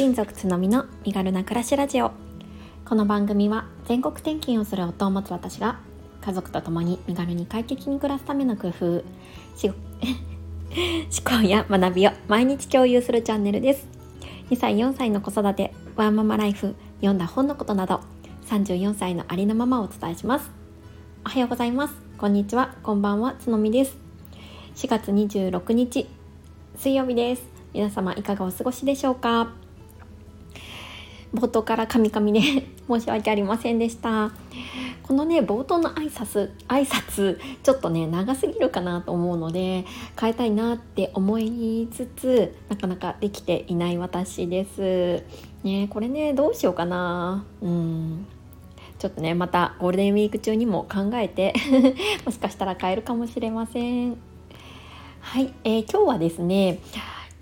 ティーン族つのみの身軽な暮らしラジオ。この番組は全国転勤をする夫を持つ私が家族と共に身軽に快適に暮らすための工夫し 思考や学びを毎日共有するチャンネルです。2歳4歳の子育てワーママライフ読んだ本のことなど34歳のありのままをお伝えします。おはようございます。こんにちは。こんばんは。つのみです。4月26日水曜日です。皆様いかがお過ごしでしょうか？冒頭からカミカミで 申し訳ありませんでした。このね冒頭の挨拶挨拶ちょっとね長すぎるかなと思うので変えたいなって思いつつなかなかできていない私です。ねこれねどうしようかな。うん。ちょっとねまたゴールデンウィーク中にも考えて もしかしたら変えるかもしれません。はい、えー、今日はですね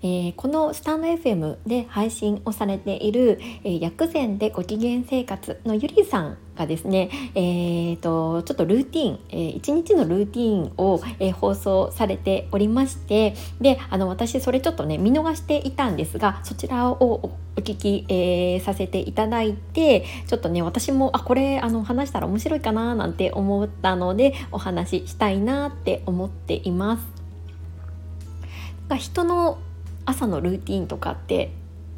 えー、このスタンド FM で配信をされている、えー、薬膳でご機嫌生活のゆりさんがですね、えーと、ちょっとルーティン、えー、1日のルーティンを、えー、放送されておりましてであの私それちょっとね見逃していたんですがそちらをお聞き、えー、させていただいてちょっとね私もあこれあの話したら面白いかななんて思ったのでお話ししたいなって思っています。人の朝のルーティンとかって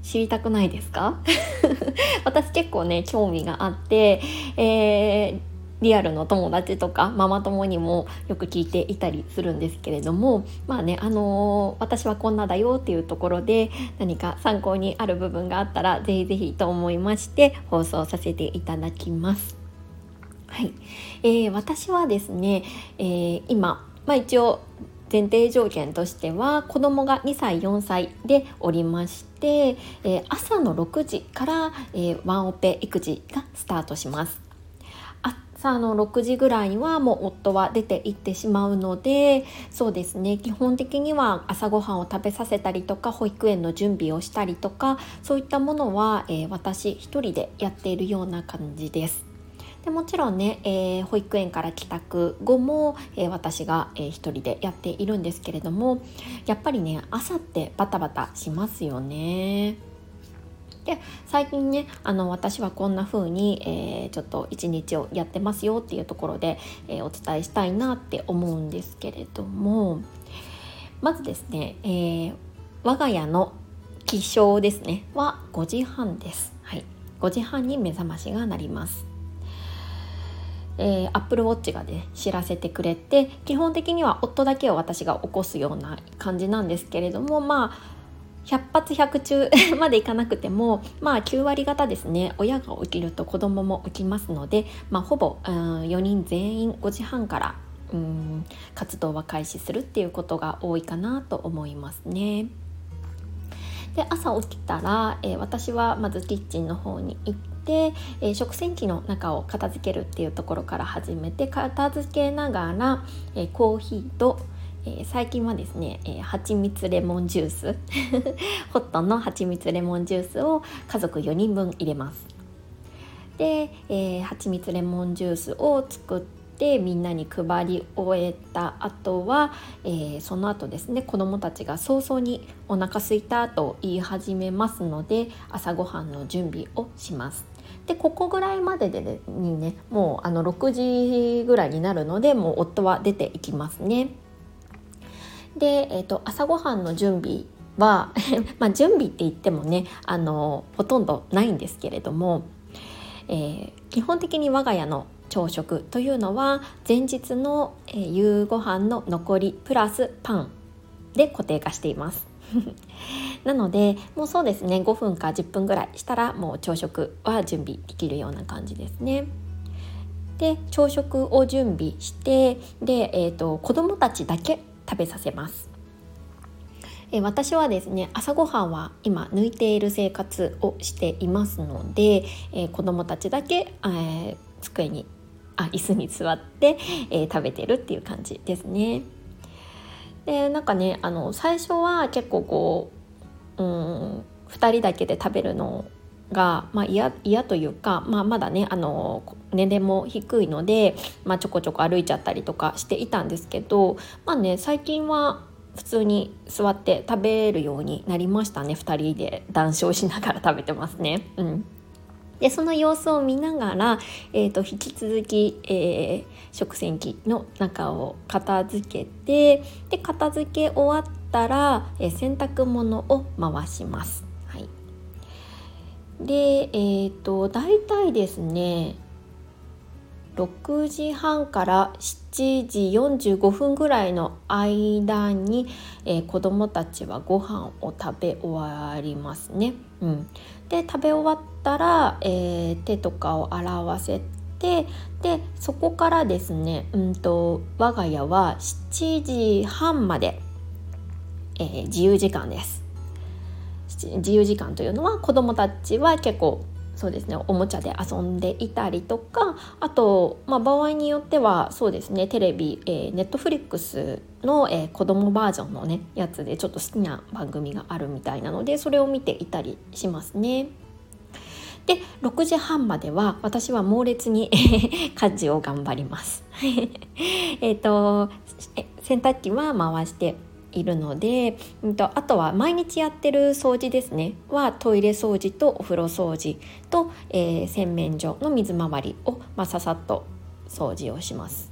知りたくないですか？私結構ね興味があって、えー、リアルの友達とかママ友にもよく聞いていたりするんですけれどもまあねあのー、私はこんなだよっていうところで何か参考にある部分があったら是非是非と思いまして放送させていただきます。はい、えー、私はですね、えー、今、まあ、一応前提条件としては子供が2歳4歳でおりまして、えー、朝の6時から、えー、ワンオペ育児がスタートします。朝の6時ぐらいはもう夫は出て行ってしまうのでそうですね基本的には朝ごはんを食べさせたりとか保育園の準備をしたりとかそういったものは、えー、私一人でやっているような感じです。でもちろんね、えー、保育園から帰宅後も、えー、私が、えー、一人でやっているんですけれどもやっぱりね朝ってバタバタしますよね。で最近ねあの私はこんな風に、えー、ちょっと一日をやってますよっていうところで、えー、お伝えしたいなって思うんですけれどもまずですね、えー、我が家の起床ですねは5時半です。はい、5時半に目覚ましが鳴ります。えー、Apple Watch がね知らせてくれて基本的には夫だけを私が起こすような感じなんですけれどもまあ100発100中 までいかなくてもまあ9割方ですね親が起きると子供も起きますので、まあ、ほぼ、うん、4人全員5時半からうん活動は開始するっていうことが多いかなと思いますね。で朝起きたら、えー、私はまずキッチンの方に行っ、えー、食洗機の中を片付けるっていうところから始めて片付けながら、えー、コーヒーとえー、最近はですね、えー、蜂蜜レモンジュース ホットの蜂蜜レモンジュースを家族4人分入れます。で、えー、蜂蜜レモンジュースを作ってみんなに配り終えた後は、えー、その後ですね子どもたちが早々にお腹すいたと言い始めますので朝ごはんの準備をします。でここぐらいまででにねもうあの6時ぐらいになるのでもう夫は出ていきますね。で、えーと、朝ごはんの準備は まあ準備って言ってもねあのほとんどないんですけれども、えー、基本的に我が家の朝食というのは前日の、え、夕ご飯の残りプラスパンで固定化しています。なのでもうそうですね5分か10分ぐらいしたらもう朝食は準備できるような感じですね。で朝食を準備してで、えーと、子どもたちだけ食べさせます。え私はですね朝ごはんは今抜いている生活をしていますので、えー、子どもたちだけ、えー、机にあ椅子に座って、えー、食べてるっていう感じですね。でなんかねあの最初は結構こううん2人だけで食べるのが、まあ、嫌というか、まあ、まだねあの年齢も低いので、まあ、ちょこちょこ歩いちゃったりとかしていたんですけど、まあね、最近は普通に座って食べるようになりましたね2人で談笑しながら食べてますね。うんでその様子を見ながら、えーと、引き続き、えー、食洗機の中を片付けてで片付け終わったら、えー、洗濯物を回します。はい、でえっ、ー、と大体ですね6時半から7時45分ぐらいの間に、えー、子どもたちはご飯を食べ終わりますね。うん、で食べ終わったら、えー、手とかを洗わせてでそこからですね、うんと、我が家は7時半まで、えー、自由時間です。自由時間というのは子どもたちは結構そうですねおもちゃで遊んでいたりとかあと、まあ、場合によってはそうですねテレビ、えー、ネットフリックスの、えー、子供バージョンのねやつでちょっと好きな番組があるみたいなのでそれを見ていたりしますね。で6時半までは私は猛烈に 家事を頑張ります。えっと洗濯機は回しているので、うんと、あとは毎日やってる掃除ですねはトイレ掃除とお風呂掃除と、えー、洗面所の水回りを、まあ、ささっと掃除をします。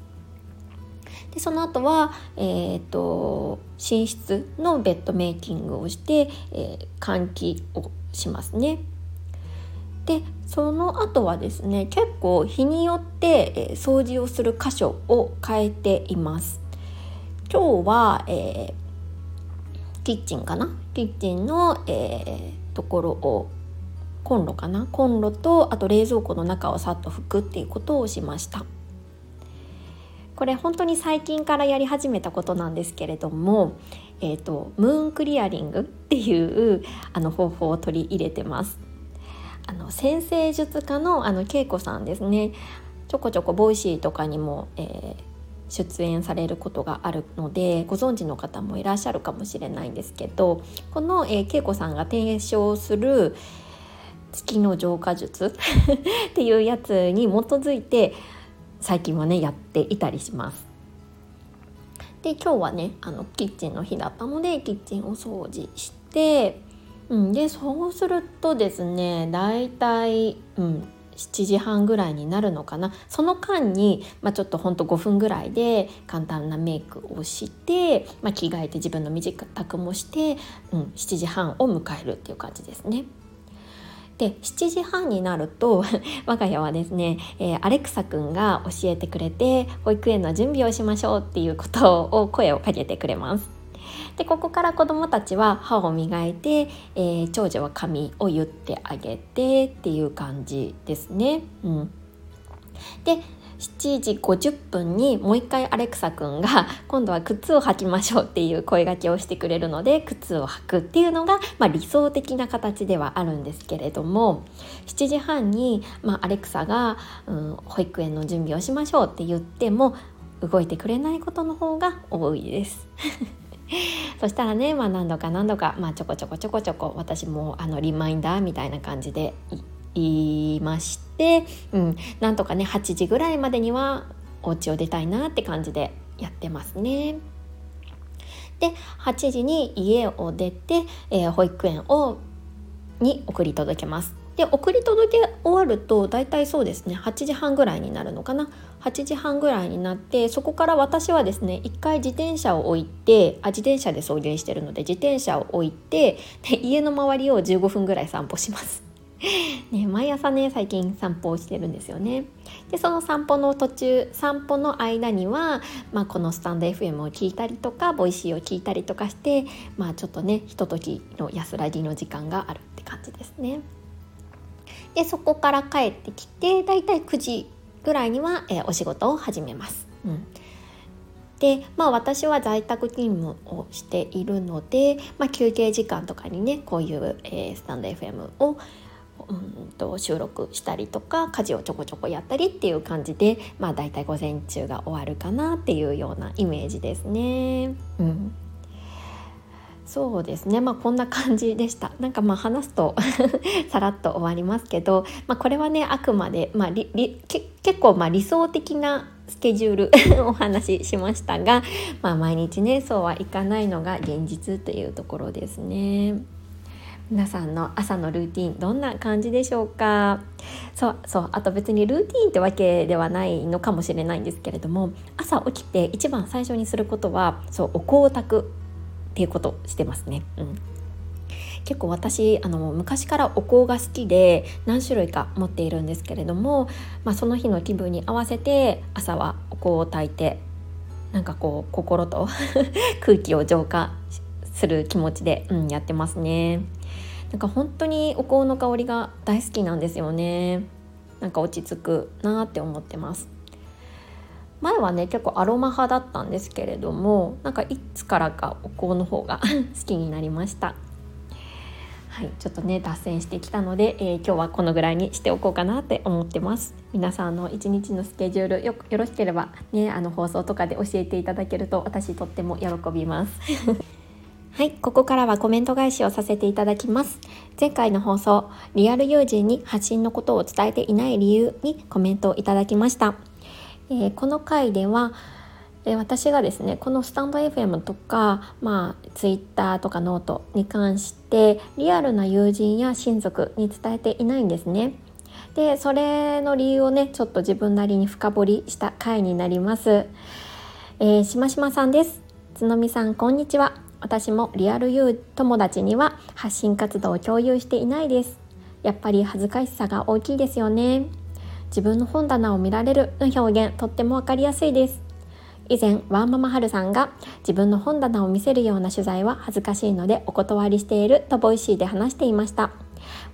でその後は、えーと、寝室のベッドメイキングをして、えー、換気をしますね。でその後はですね結構日によって、えー、掃除をする箇所を変えています。今日は、えーキッチンかな？キッチンの、えー、ところをコンロかな？コンロとあと冷蔵庫の中をさっと拭くっていうことをしました。これ本当に最近からやり始めたことなんですけれども、えーと、ムーンクリアリングっていうあの方法を取り入れてます。あの占星術家のあの恵子さんですね。ちょこちょこ Voicy とかにも、えー、出演されることがあるのでご存知の方もいらっしゃるかもしれないんですけどこの、えー、恵子さんが提唱する月の浄化術 っていうやつに基づいて最近はねやっていたりします。で今日はねあのキッチンの日だったのでキッチンを掃除して、うん、でそうするとですねだいたい、うん、7時半ぐらいになるのかなその間に、まあ、ちょっとほんと5分ぐらいで簡単なメイクをして、まあ、着替えて自分の身支度もして、うん、7時半を迎えるっていう感じですね。で7時半になると 我が家はですね、えー、アレクサくんが教えてくれて保育園の準備をしましょうっていうことを声をかけてくれます。でここから子どもたちは歯を磨いて、えー、長女は髪を言ってあげてっていう感じですね。うん、で7時50分にもう一回アレクサくんが 今度は靴を履きましょうっていう声がけをしてくれるので靴を履くっていうのが、まあ、理想的な形ではあるんですけれども7時半に、まあ、アレクサが、うん、保育園の準備をしましょうって言っても動いてくれないことの方が多いです。そしたらね、まあ、何度か何度か、まあ、ちょこちょこちょこちょこ私もあのリマインダーみたいな感じで言いまして、うん、なんとかね8時ぐらいまでにはお家を出たいなって感じでやってますね。で8時に家を出て、えー、保育園をに送り届けます。で送り届け終わると大体そうですね8時半ぐらいになるのかな8時半ぐらいになってそこから私はですね一回自転車を置いてあ自転車で送迎してるので自転車を置いてで家の周りを15分ぐらい散歩します。ね、毎朝ね最近散歩をしてるんですよね。でその散歩の途中散歩の間には、まあ、このスタンド FM を聞いたりとか Voicy を聞いたりとかして、まあ、ちょっとねひとときの安らぎの時間があるって感じですね。でそこから帰ってきてだいたい9時ぐらいには、えー、お仕事を始めます。うんでまあ私は在宅勤務をしているので、まあ、休憩時間とかにねこういう、えー、スタンド FM をうんと収録したりとか家事をちょこちょこやったりっていう感じでまあ大体午前中が終わるかなっていうようなイメージですね。うんそうですね。まあこんな感じでした。なんかまあ話すと さらっと終わりますけど、まあ、これはねあくまで、まあ、りりけ結構まあ理想的なスケジュール お話ししましたが、まあ、毎日ねそうはいかないのが現実というところですね。皆さんの朝のルーティンどんな感じでしょうか？そうそうあと別にルーティンってわけではないのかもしれないんですけれども朝起きて一番最初にすることはそうお香を炊くっていうことしてますね。うん結構私あの昔からお香が好きで何種類か持っているんですけれども、まあ、その日の気分に合わせて朝はお香を炊いてなんかこう心と 空気を浄化する気持ちで、うん、やってますね。なんか本当にお香の香りが大好きなんですよね。なんか落ち着くなって思ってます。前はね結構アロマ派だったんですけれどもなんかいつからかお香の方が 好きになりましたはい、ちょっとね脱線してきたので、えー、今日はこのぐらいにしておこうかなって思ってます皆さんの一日のスケジュールよよろしければねあの放送とかで教えていただけると私とっても喜びます はい、ここからはコメント返しをさせていただきます。前回の放送、リアル友人に発信のことを伝えていない理由にコメントをいただきました。えー、この回では、私がですねこのスタンド FM とか、まあ、Twitter とかノートに関してリアルな友人や親族に伝えていないんですね。でそれの理由をねちょっと自分なりに深掘りした回になります。えー、しましまさんです。つのみさんこんにちは。私もリアル友友達には発信活動を共有していないです。やっぱり恥ずかしさが大きいですよね。自分の本棚を見られるの表現とってもわかりやすいです。以前ワンママハルさんが自分の本棚を見せるような取材は恥ずかしいのでお断りしていると Voicy で話していました。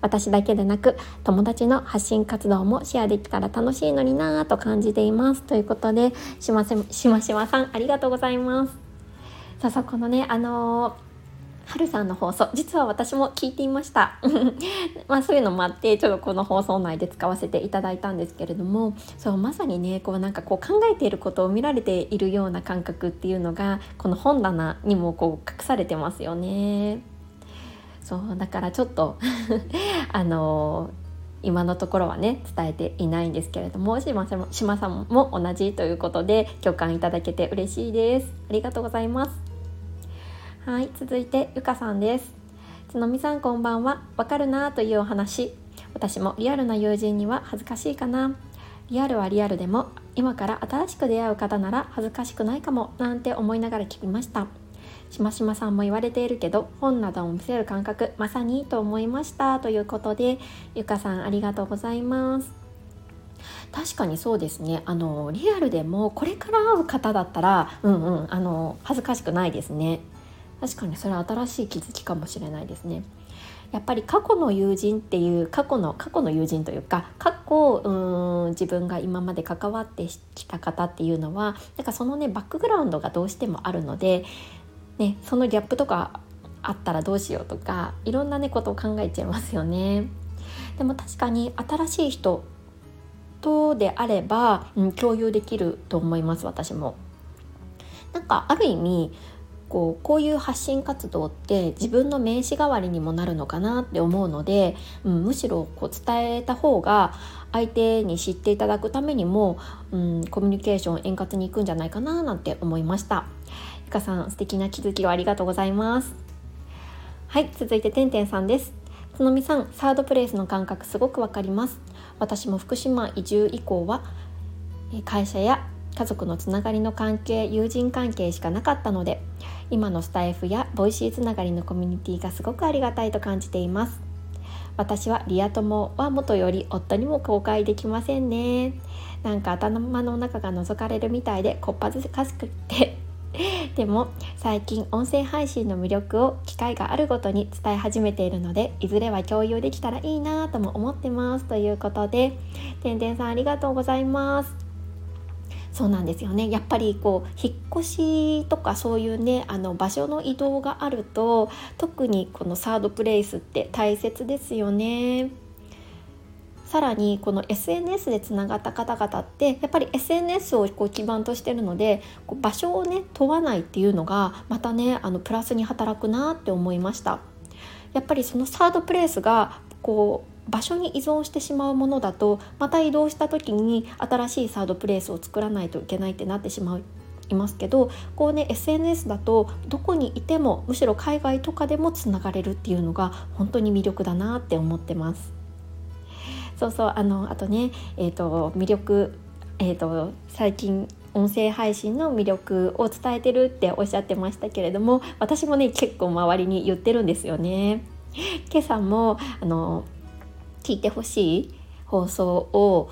私だけでなく友達の発信活動もシェアできたら楽しいのになぁと感じています。ということでしましましまさんありがとうございます。さあそこのねあのはるさんの放送実は私も聞いていました。まあそういうのもあってちょっとこの放送内で使わせていただいたんですけれどもそうまさにねこうなんかこう考えていることを見られているような感覚っていうのがこの本棚にもこう隠されてますよね。そうだからちょっと あの今のところはね伝えていないんですけれども島さんも島さんも同じということで共感いただけて嬉しいです。ありがとうございます。はい続いてゆかさんです。つのみさんこんばんは。わかるなというお話。私もリアルな友人には恥ずかしいかな。リアルはリアルでも今から新しく出会う方なら恥ずかしくないかもなんて思いながら聞きました。しましまさんも言われているけど本などを見せる感覚まさにと思いました。ということでゆかさんありがとうございます。確かにそうですね。あのリアルでもこれから会う方だったらうんうんあの恥ずかしくないですね。確かにそれは新しい気づきかもしれないですね。やっぱり過去の友人っていう過去の過去の友人というか過去うん自分が今まで関わってきた方っていうのはなんかそのねバックグラウンドがどうしてもあるので、ね、そのギャップとかあったらどうしようとかいろんなねことを考えちゃいますよね。でも確かに新しい人とであれば、うん、共有できると思います私も。なんかある意味こうこういう発信活動って自分の名刺代わりにもなるのかなって思うので、うん、むしろこう伝えた方が相手に知っていただくためにも、うん、コミュニケーション円滑にいくんじゃないかななんて思いました。ゆかさん素敵な気づきをありがとうございます。はい続いててんてんさんです。つのみさんサードプレイスの感覚すごくわかります。私も福島移住以降は会社や家族のつながりの関係友人関係しかなかったので今のスタエフや Voicy つながりのコミュニティがすごくありがたいと感じています。私はリア友はもとより夫にも公開できませんね。なんか頭の中が覗かれるみたいでこっぱずかしくって。でも最近音声配信の魅力を機会があるごとに伝え始めているのでいずれは共有できたらいいなとも思ってます。ということでてんてんさんありがとうございます。そうなんですよねやっぱりこう引っ越しとかそういうねあの場所の移動があると特にこのサードプレイスって大切ですよね。さらにこの SNS でつながった方々ってやっぱり SNS をこう基盤としてるのでこう場所をね問わないっていうのがまたねあのプラスに働くなって思いましたやっぱりそのサードプレイスがこう場所に依存してしまうものだとまた移動した時に新しいサードプレイスを作らないといけないってなってしまいますけどこうね SNS だとどこにいてもむしろ海外とかでもつながれるっていうのが本当に魅力だなって思ってます。そうそうあのあとね、えーと、魅力、えーと最近音声配信の魅力を伝えてるっておっしゃってましたけれども私もね結構周りに言ってるんですよね。今朝もあの聞いてほしい放送を、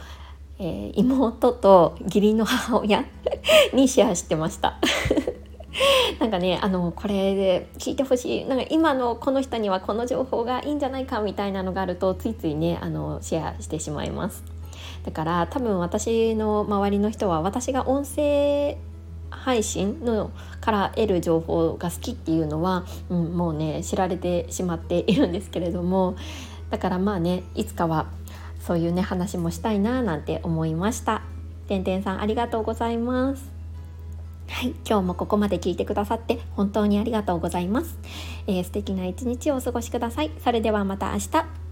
えー、妹と義理の母親 にシェアしてました。なんかねあのこれで聞いてほしいなんか今のこの人にはこの情報がいいんじゃないかみたいなのがあるとついついねあのシェアしてしまいます。だから多分私の周りの人は私が音声配信のから得る情報が好きっていうのは、うん、もうね知られてしまっているんですけれどもだからまあねいつかはそういうね話もしたいななんて思いました。てんてんさんありがとうございます。はい、今日もここまで聞いてくださって本当にありがとうございます。えー、素敵な一日をお過ごしください。それではまた明日。